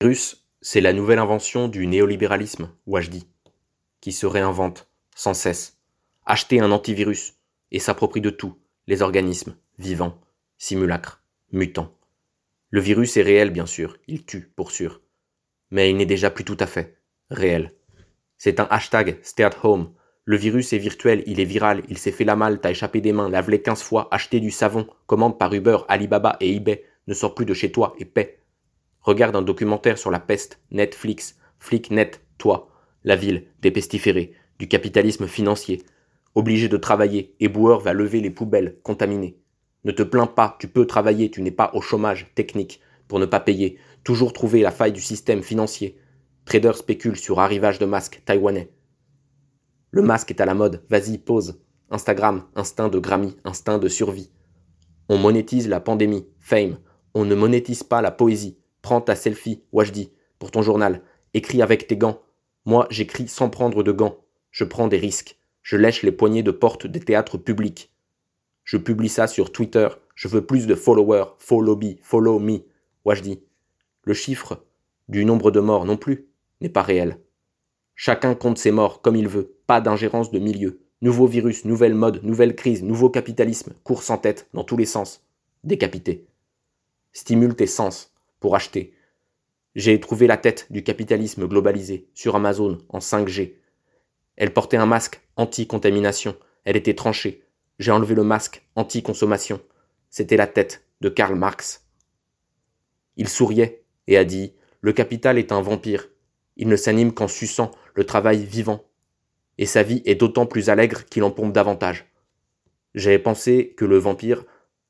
virus, c'est la nouvelle invention du néolibéralisme, dis, qui se réinvente sans cesse. Acheter un antivirus et s'approprie de tout, les organismes, vivants, simulacres, mutants. Le virus est réel, bien sûr, il tue, pour sûr. Mais il n'est déjà plus tout à fait réel. C'est un hashtag stay at home. Le virus est virtuel, il est viral, il s'est fait la malle, t'as échappé des mains, lave-les 15 fois, acheter du savon, commande par Uber, Alibaba et eBay, ne sors plus de chez toi et paie. Regarde un documentaire sur la peste, Netflix, Flicknet, toi, la ville, des pestiférés, du capitalisme financier. Obligé de travailler, éboueur va lever les poubelles contaminées. Ne te plains pas, tu peux travailler, tu n'es pas au chômage technique pour ne pas payer, toujours trouver la faille du système financier. Trader spécule sur arrivage de masques taïwanais. Le masque est à la mode, vas-y, pose. Instagram, instinct de Grammy, instinct de survie. On monétise la pandémie, fame. On ne monétise pas la poésie. Prends ta selfie, Wajdi, pour ton journal. Écris avec tes gants. Moi, j'écris sans prendre de gants. Je prends des risques. Je lèche les poignées de porte des théâtres publics. Je publie ça sur Twitter. Je veux plus de followers. Follow me, follow me. Wajdi. Le chiffre du nombre de morts non plus n'est pas réel. Chacun compte ses morts comme il veut. Pas d'ingérence de milieu. Nouveau virus, nouvelle mode, nouvelle crise, nouveau capitalisme, course en tête, dans tous les sens. Décapité. Stimule tes sens pour acheter. J'ai trouvé la tête du capitalisme globalisé sur Amazon en 5G. Elle portait un masque anti-contamination. Elle était tranchée. J'ai enlevé le masque anti-consommation. C'était la tête de Karl Marx. Il souriait et a dit Le capital est un vampire. Il ne s'anime qu'en suçant le travail vivant. Et sa vie est d'autant plus allègre qu'il en pompe davantage. J'avais pensé que le vampire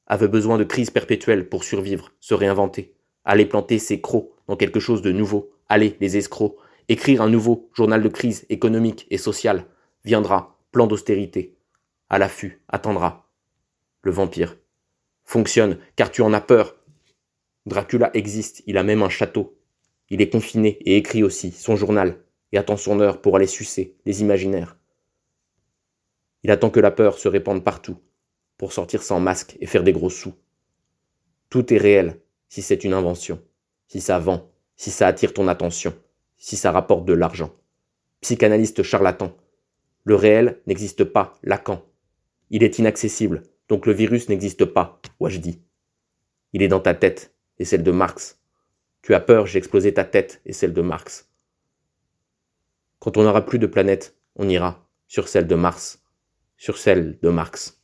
avait besoin de crises perpétuelles pour survivre, se réinventer. Aller planter ses crocs dans quelque chose de nouveau. Allez, les escrocs. Écrire un nouveau journal de crise économique et sociale. Viendra, plan d'austérité. À l'affût, attendra. Le vampire. Fonctionne, car tu en as peur. Dracula existe, il a même un château. Il est confiné et écrit aussi son journal, et attend son heure pour aller sucer les imaginaires. Il attend que la peur se répande partout, pour sortir sans masque et faire des gros sous. Tout est réel, si c'est une invention, si ça vend, si ça attire ton attention, si ça rapporte de l'argent. Psychanalyste charlatan. Le réel n'existe pas, Lacan. Il est inaccessible, donc le virus n'existe pas, dis. Il est dans ta tête, et celle de Marx. Tu as peur, j'ai explosé ta tête et celle de Marx. Quand on n'aura plus de planète, on ira sur celle de Mars, sur celle de Marx.